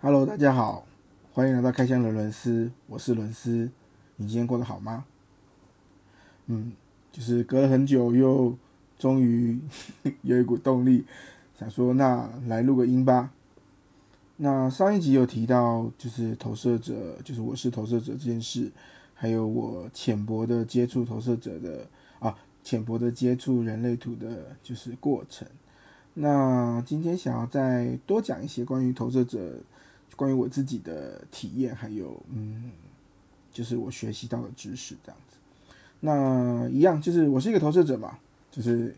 Hello，大家好，欢迎来到开箱的伦斯，我是伦斯。你今天过得好吗？嗯，就是隔了很久，又终于 有一股动力，想说那来录个音吧。那上一集有提到，就是投射者，就是我是投射者这件事，还有我浅薄的接触投射者的啊，浅薄的接触人类图的，就是过程。那今天想要再多讲一些关于投射者，关于我自己的体验，还有嗯，就是我学习到的知识这样子。那一样就是我是一个投射者嘛，就是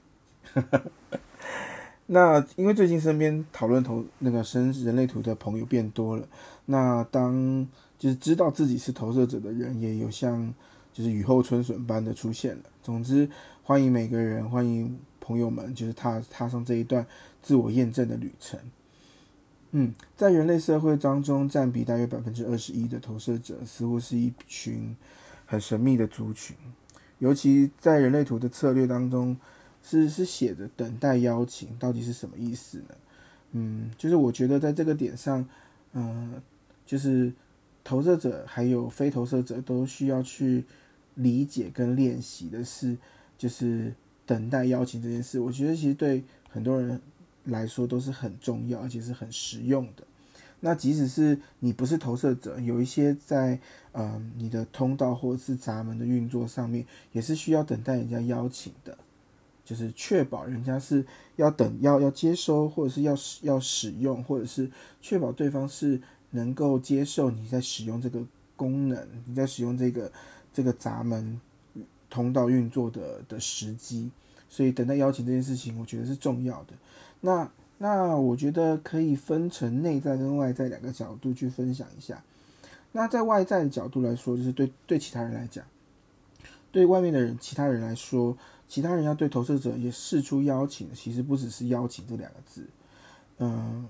那因为最近身边讨论投那个生人类图的朋友变多了，那当就是知道自己是投射者的人也有像就是雨后春笋般的出现了。总之，欢迎每个人，欢迎。朋友们，就是踏踏上这一段自我验证的旅程。嗯，在人类社会当中，占比大约百分之二十一的投射者，似乎是一群很神秘的族群。尤其在人类图的策略当中，是是写着等待邀请，到底是什么意思呢？嗯，就是我觉得在这个点上，嗯，就是投射者还有非投射者都需要去理解跟练习的是，就是。等待邀请这件事，我觉得其实对很多人来说都是很重要，而且是很实用的。那即使是你不是投射者，有一些在嗯你的通道或者是闸门的运作上面，也是需要等待人家邀请的，就是确保人家是要等要要接收，或者是要要使用，或者是确保对方是能够接受你在使用这个功能，你在使用这个这个闸门。通道运作的的时机，所以等待邀请这件事情，我觉得是重要的。那那我觉得可以分成内在跟外在两个角度去分享一下。那在外在的角度来说，就是对对其他人来讲，对外面的人、其他人来说，其他人要对投射者也释出邀请，其实不只是邀请这两个字。嗯，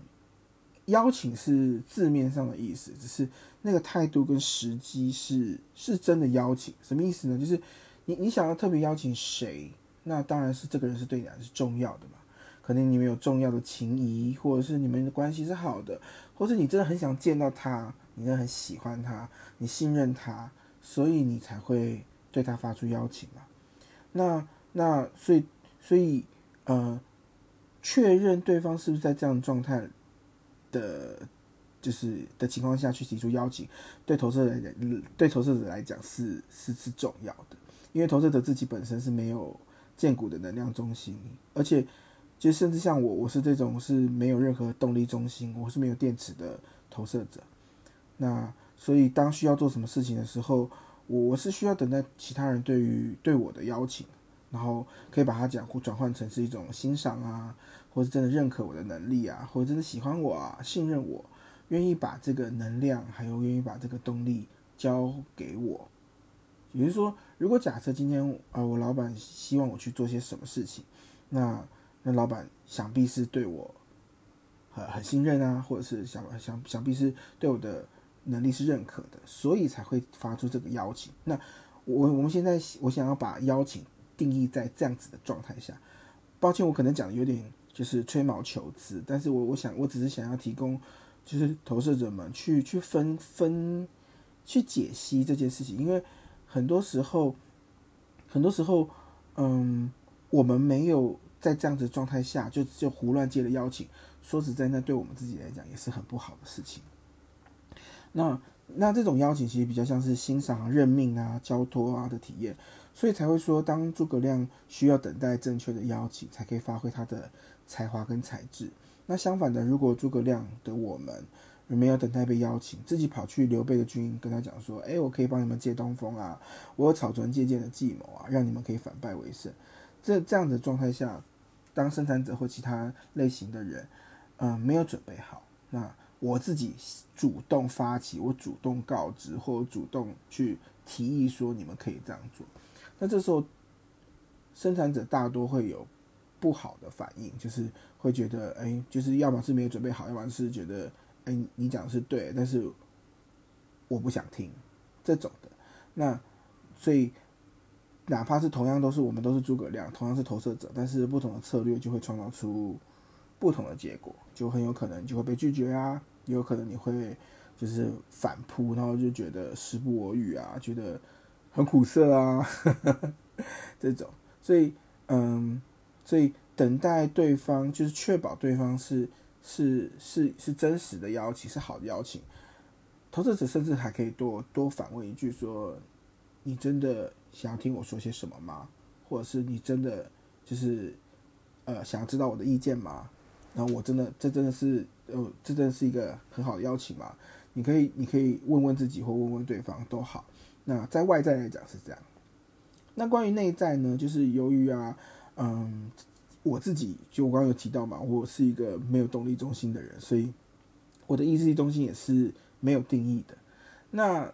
邀请是字面上的意思，只是那个态度跟时机是是真的邀请。什么意思呢？就是。你你想要特别邀请谁？那当然是这个人是对你来是重要的嘛。可能你们有重要的情谊，或者是你们的关系是好的，或是你真的很想见到他，你真的很喜欢他，你信任他，所以你才会对他发出邀请嘛。那那所以所以呃，确认对方是不是在这样状态的，就是的情况下去提出邀请，对投射人讲，对投射者来讲是是是重要的。因为投射者自己本身是没有建骨的能量中心，而且就甚至像我，我是这种是没有任何动力中心，我是没有电池的投射者。那所以当需要做什么事情的时候，我我是需要等待其他人对于对我的邀请，然后可以把它讲或转换成是一种欣赏啊，或者真的认可我的能力啊，或者真的喜欢我啊，信任我，愿意把这个能量还有愿意把这个动力交给我。也就是说，如果假设今天啊，我老板希望我去做些什么事情，那那老板想必是对我很很信任啊，或者是想想想必是对我的能力是认可的，所以才会发出这个邀请。那我我们现在我想要把邀请定义在这样子的状态下，抱歉，我可能讲的有点就是吹毛求疵，但是我我想我只是想要提供，就是投射者们去去分分去解析这件事情，因为。很多时候，很多时候，嗯，我们没有在这样子状态下就就胡乱接了邀请。说实在，那对我们自己来讲也是很不好的事情。那那这种邀请其实比较像是欣赏、任命啊、交托啊的体验，所以才会说，当诸葛亮需要等待正确的邀请，才可以发挥他的才华跟才智。那相反的，如果诸葛亮的我们，没有等待被邀请，自己跑去刘备的军营跟他讲说：“哎，我可以帮你们借东风啊，我有草船借箭的计谋啊，让你们可以反败为胜。”这这样的状态下，当生产者或其他类型的人，嗯，没有准备好，那我自己主动发起，我主动告知或主动去提议说你们可以这样做，那这时候生产者大多会有不好的反应，就是会觉得，哎，就是要么是没有准备好，要么是觉得。哎，你讲的是对，但是我不想听这种的。那所以，哪怕是同样都是我们都是诸葛亮，同样是投射者，但是不同的策略就会创造出不同的结果，就很有可能就会被拒绝啊，也有可能你会就是反扑，然后就觉得时不我与啊，觉得很苦涩啊，这种。所以，嗯，所以等待对方，就是确保对方是是是是真实的邀请，是好的邀请。投射者甚至还可以多多反问一句说：“你真的想要听我说些什么吗？或者是你真的就是呃想要知道我的意见吗？然后我真的这真的是呃这真的是一个很好的邀请吗？你可以你可以问问自己或问问对方都好。那在外在来讲是这样。那关于内在呢？就是由于啊，嗯，我自己就我刚刚有提到嘛，我是一个没有动力中心的人，所以我的意志力中心也是。没有定义的，那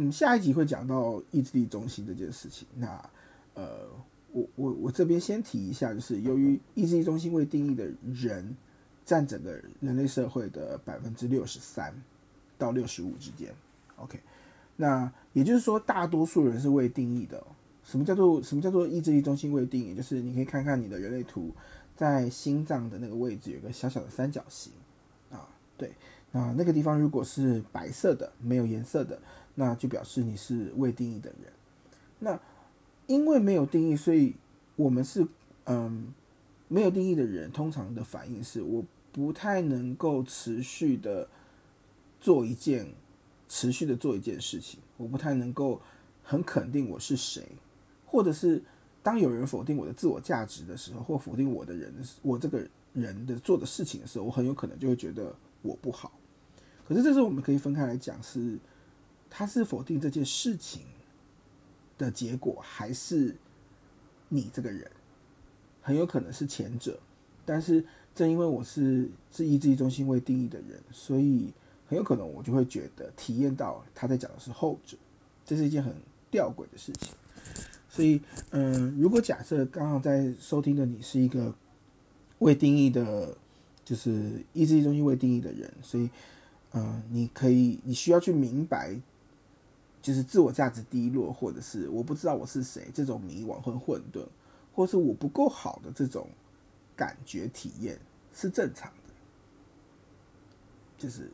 嗯，下一集会讲到意志力中心这件事情。那呃，我我我这边先提一下，就是由于意志力中心未定义的人占整个人类社会的百分之六十三到六十五之间。OK，那也就是说，大多数人是未定义的。什么叫做什么叫做意志力中心未定义？就是你可以看看你的人类图，在心脏的那个位置有个小小的三角形啊，对。啊，那个地方如果是白色的，没有颜色的，那就表示你是未定义的人。那因为没有定义，所以我们是嗯没有定义的人，通常的反应是我不太能够持续的做一件持续的做一件事情，我不太能够很肯定我是谁，或者是当有人否定我的自我价值的时候，或否定我的人我这个人的做的事情的时候，我很有可能就会觉得。我不好，可是这时候我们可以分开来讲，是他是否定这件事情的结果，还是你这个人，很有可能是前者。但是正因为我是自意志力中心未定义的人，所以很有可能我就会觉得体验到他在讲的是后者，这是一件很吊诡的事情。所以，嗯，如果假设刚好在收听的你是一个未定义的。就是意志力中心未定义的人，所以，嗯，你可以，你需要去明白，就是自我价值低落，或者是我不知道我是谁这种迷惘和混沌，或是我不够好的这种感觉体验是正常的。就是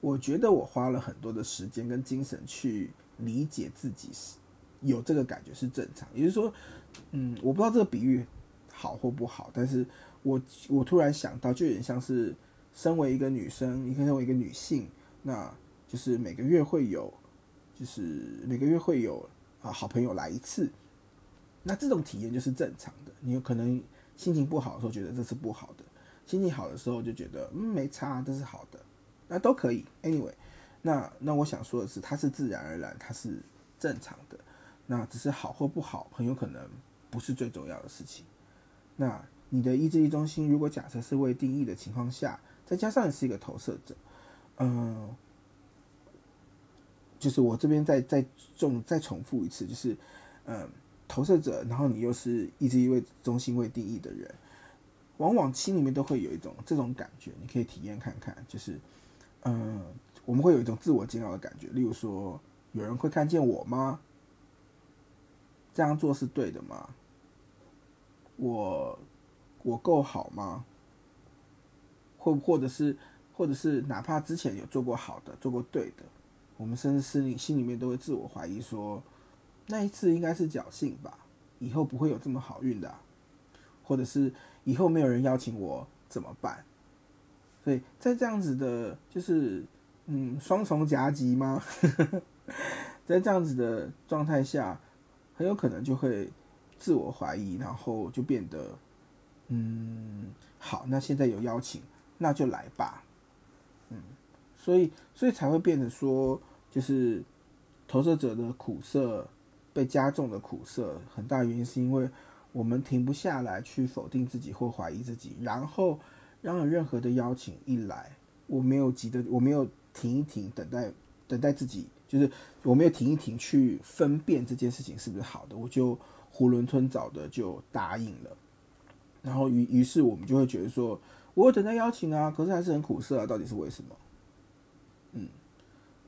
我觉得我花了很多的时间跟精神去理解自己是有这个感觉是正常。也就是说，嗯，我不知道这个比喻好或不好，但是。我我突然想到，就有点像是身为一个女生，你可以身为一个女性，那就是每个月会有，就是每个月会有啊好朋友来一次，那这种体验就是正常的。你有可能心情不好的时候觉得这是不好的，心情好的时候就觉得嗯没差，这是好的，那都可以。Anyway，那那我想说的是，它是自然而然，它是正常的，那只是好或不好，很有可能不是最重要的事情。那。你的意志力中心，如果假设是未定义的情况下，再加上是一个投射者，嗯，就是我这边再再重再重复一次，就是嗯，投射者，然后你又是一直一位中心位定义的人，往往心里面都会有一种这种感觉，你可以体验看看，就是嗯，我们会有一种自我煎熬的感觉，例如说，有人会看见我吗？这样做是对的吗？我。我够好吗？或或者是，或者是哪怕之前有做过好的，做过对的，我们甚至心里心里面都会自我怀疑说，那一次应该是侥幸吧，以后不会有这么好运的，或者是以后没有人邀请我怎么办？所以在这样子的，就是嗯双重夹击吗？在这样子的状态下，很有可能就会自我怀疑，然后就变得。嗯，好，那现在有邀请，那就来吧。嗯，所以，所以才会变得说，就是投射者的苦涩被加重的苦涩，很大原因是因为我们停不下来去否定自己或怀疑自己，然后让任何的邀请一来，我没有急的，我没有停一停，等待等待自己，就是我没有停一停去分辨这件事情是不是好的，我就囫囵吞枣的就答应了。然后于于是我们就会觉得说，我等待邀请啊，可是还是很苦涩啊，到底是为什么？嗯，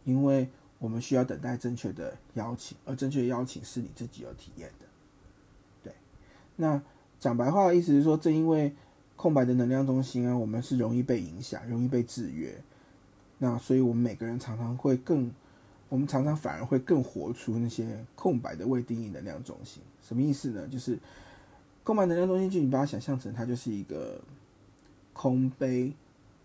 因为我们需要等待正确的邀请，而正确的邀请是你自己有体验的。对，那讲白话的意思是说，正因为空白的能量中心啊，我们是容易被影响，容易被制约。那所以我们每个人常常会更，我们常常反而会更活出那些空白的未定义能量中心。什么意思呢？就是空白能量中心，就你把它想象成它就是一个空杯，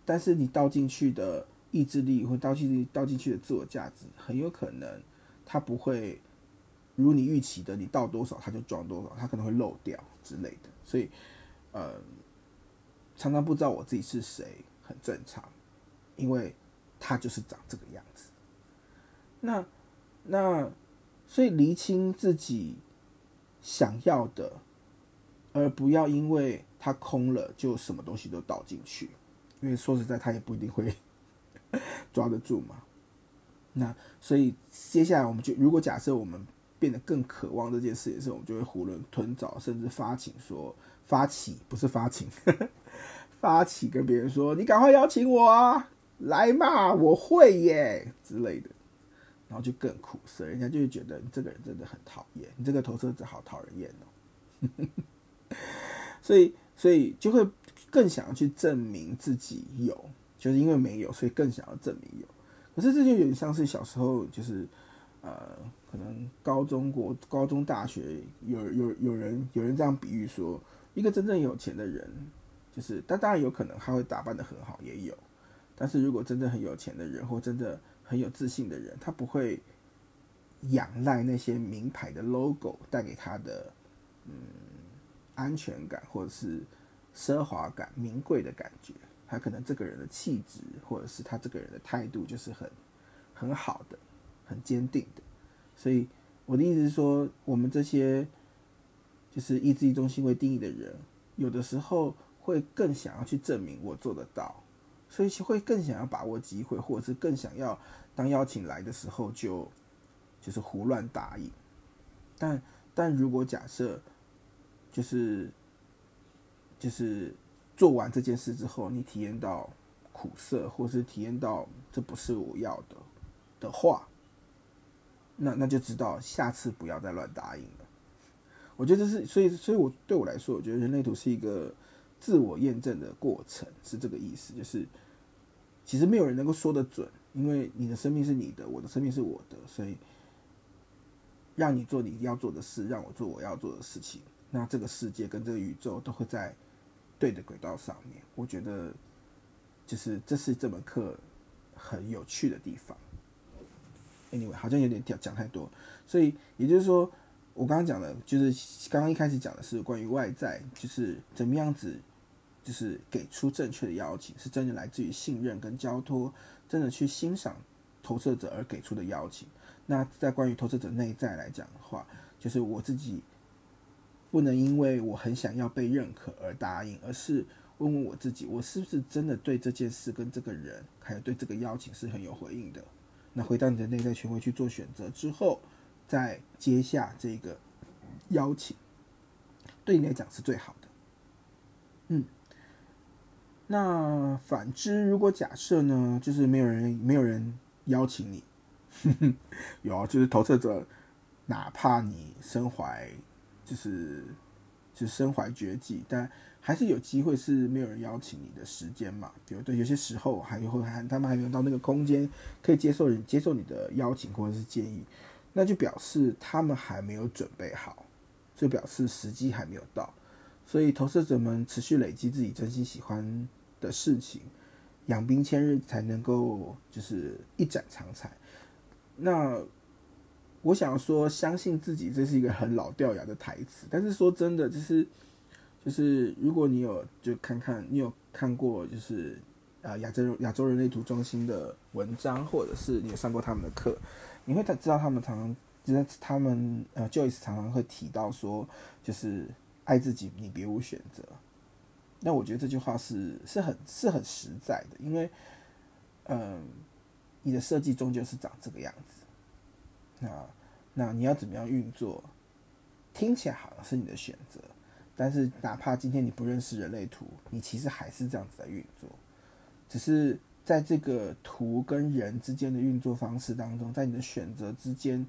但是你倒进去的意志力或倒进倒进去的自我价值，很有可能它不会如你预期的，你倒多少它就装多少，它可能会漏掉之类的。所以，呃，常常不知道我自己是谁，很正常，因为。他就是长这个样子，那那所以厘清自己想要的，而不要因为它空了就什么东西都倒进去，因为说实在，他也不一定会抓得住嘛。那所以接下来我们就如果假设我们变得更渴望这件事的时候，我们就会囫囵吞枣，甚至发情说发起不是发请，发起跟别人说你赶快邀请我啊。来嘛，我会耶之类的，然后就更苦涩，人家就会觉得你这个人真的很讨厌，你这个投射者好讨人厌哦。所以，所以就会更想要去证明自己有，就是因为没有，所以更想要证明有。可是这就有点像是小时候，就是呃，可能高中国、高中、大学有有有人有人这样比喻说，一个真正有钱的人，就是但当然有可能他会打扮的很好，也有。但是如果真的很有钱的人，或真的很有自信的人，他不会仰赖那些名牌的 logo 带给他的嗯安全感，或者是奢华感、名贵的感觉。他可能这个人的气质，或者是他这个人的态度，就是很很好的、很坚定的。所以我的意思是说，我们这些就是意志力中心为定义的人，有的时候会更想要去证明我做得到。所以会更想要把握机会，或者是更想要当邀请来的时候就就是胡乱答应。但但如果假设就是就是做完这件事之后，你体验到苦涩，或是体验到这不是我要的的话，那那就知道下次不要再乱答应了。我觉得这是所以所以我对我来说，我觉得人类图是一个。自我验证的过程是这个意思，就是其实没有人能够说得准，因为你的生命是你的，我的生命是我的，所以让你做你要做的事，让我做我要做的事情，那这个世界跟这个宇宙都会在对的轨道上面。我觉得就是这是这门课很有趣的地方。Anyway，好像有点讲讲太多，所以也就是说，我刚刚讲的，就是刚刚一开始讲的是关于外在，就是怎么样子。就是给出正确的邀请，是真的来自于信任跟交托，真的去欣赏投射者而给出的邀请。那在关于投射者内在来讲的话，就是我自己不能因为我很想要被认可而答应，而是问问我自己，我是不是真的对这件事跟这个人，还有对这个邀请是很有回应的。那回到你的内在权威去做选择之后，再接下这个邀请，对你来讲是最好的。嗯。那反之，如果假设呢，就是没有人没有人邀请你，有啊，就是投射者，哪怕你身怀就是就是身怀绝技，但还是有机会是没有人邀请你的时间嘛。比如对有些时候还有还他们还没有到那个空间可以接受人接受你的邀请或者是建议，那就表示他们还没有准备好，就表示时机还没有到。所以投射者们持续累积自己真心喜欢。的事情，养兵千日才能够就是一展长才。那我想说，相信自己，这是一个很老掉牙的台词。但是说真的，就是就是如果你有就看看，你有看过就是啊亚洲亚洲人类图中心的文章，或者是你有上过他们的课，你会知道他们常常就是他们呃 Joyce 常常会提到说，就是爱自己，你别无选择。那我觉得这句话是是很是很实在的，因为，嗯，你的设计终究是长这个样子，那那你要怎么样运作，听起来好像是你的选择，但是哪怕今天你不认识人类图，你其实还是这样子在运作，只是在这个图跟人之间的运作方式当中，在你的选择之间，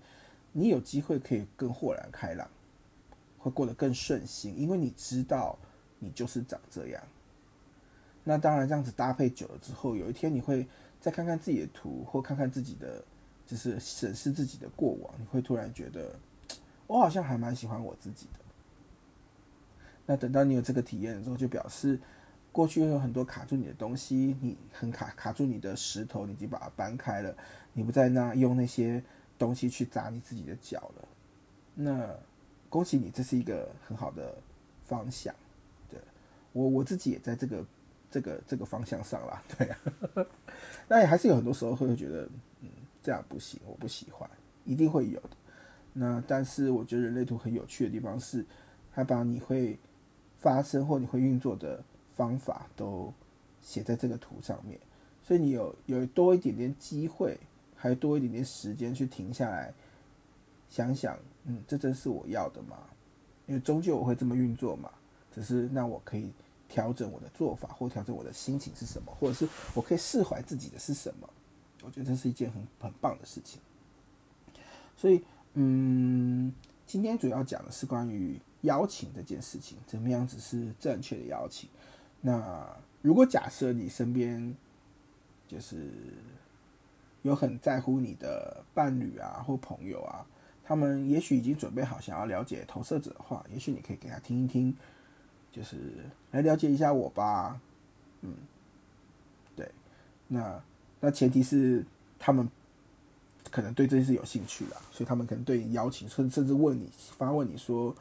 你有机会可以更豁然开朗，会过得更顺心，因为你知道。你就是长这样，那当然这样子搭配久了之后，有一天你会再看看自己的图，或看看自己的，就是审视自己的过往，你会突然觉得，我好像还蛮喜欢我自己的。那等到你有这个体验的时候，就表示过去有很多卡住你的东西，你很卡卡住你的石头，你已经把它搬开了，你不再那用那些东西去砸你自己的脚了。那恭喜你，这是一个很好的方向。对我我自己也在这个这个这个方向上啦。对啊，那也还是有很多时候会觉得，这样不行，我不喜欢，一定会有的。那但是我觉得人类图很有趣的地方是，它把你会发生或你会运作的方法都写在这个图上面，所以你有有多一点点机会，还多一点点时间去停下来想想。嗯，这真是我要的吗？因为终究我会这么运作嘛。只是那我可以调整我的做法，或调整我的心情是什么，或者是我可以释怀自己的是什么？我觉得这是一件很很棒的事情。所以，嗯，今天主要讲的是关于邀请这件事情，怎么样子是正确的邀请。那如果假设你身边就是有很在乎你的伴侣啊，或朋友啊。他们也许已经准备好想要了解投射者的话，也许你可以给他听一听，就是来了解一下我吧。嗯，对，那那前提是他们可能对这件事有兴趣啦，所以他们可能对你邀请，甚甚至问你发问你说，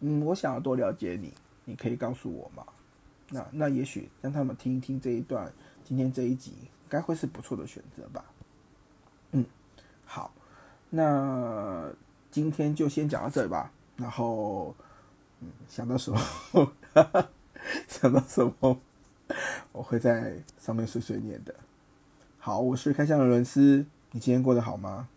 嗯，我想要多了解你，你可以告诉我吗？那那也许让他们听一听这一段，今天这一集该会是不错的选择吧。嗯，好。那今天就先讲到这里吧。然后，嗯，想到什么，想到什么，我会在上面碎碎念的。好，我是开箱的伦斯，你今天过得好吗？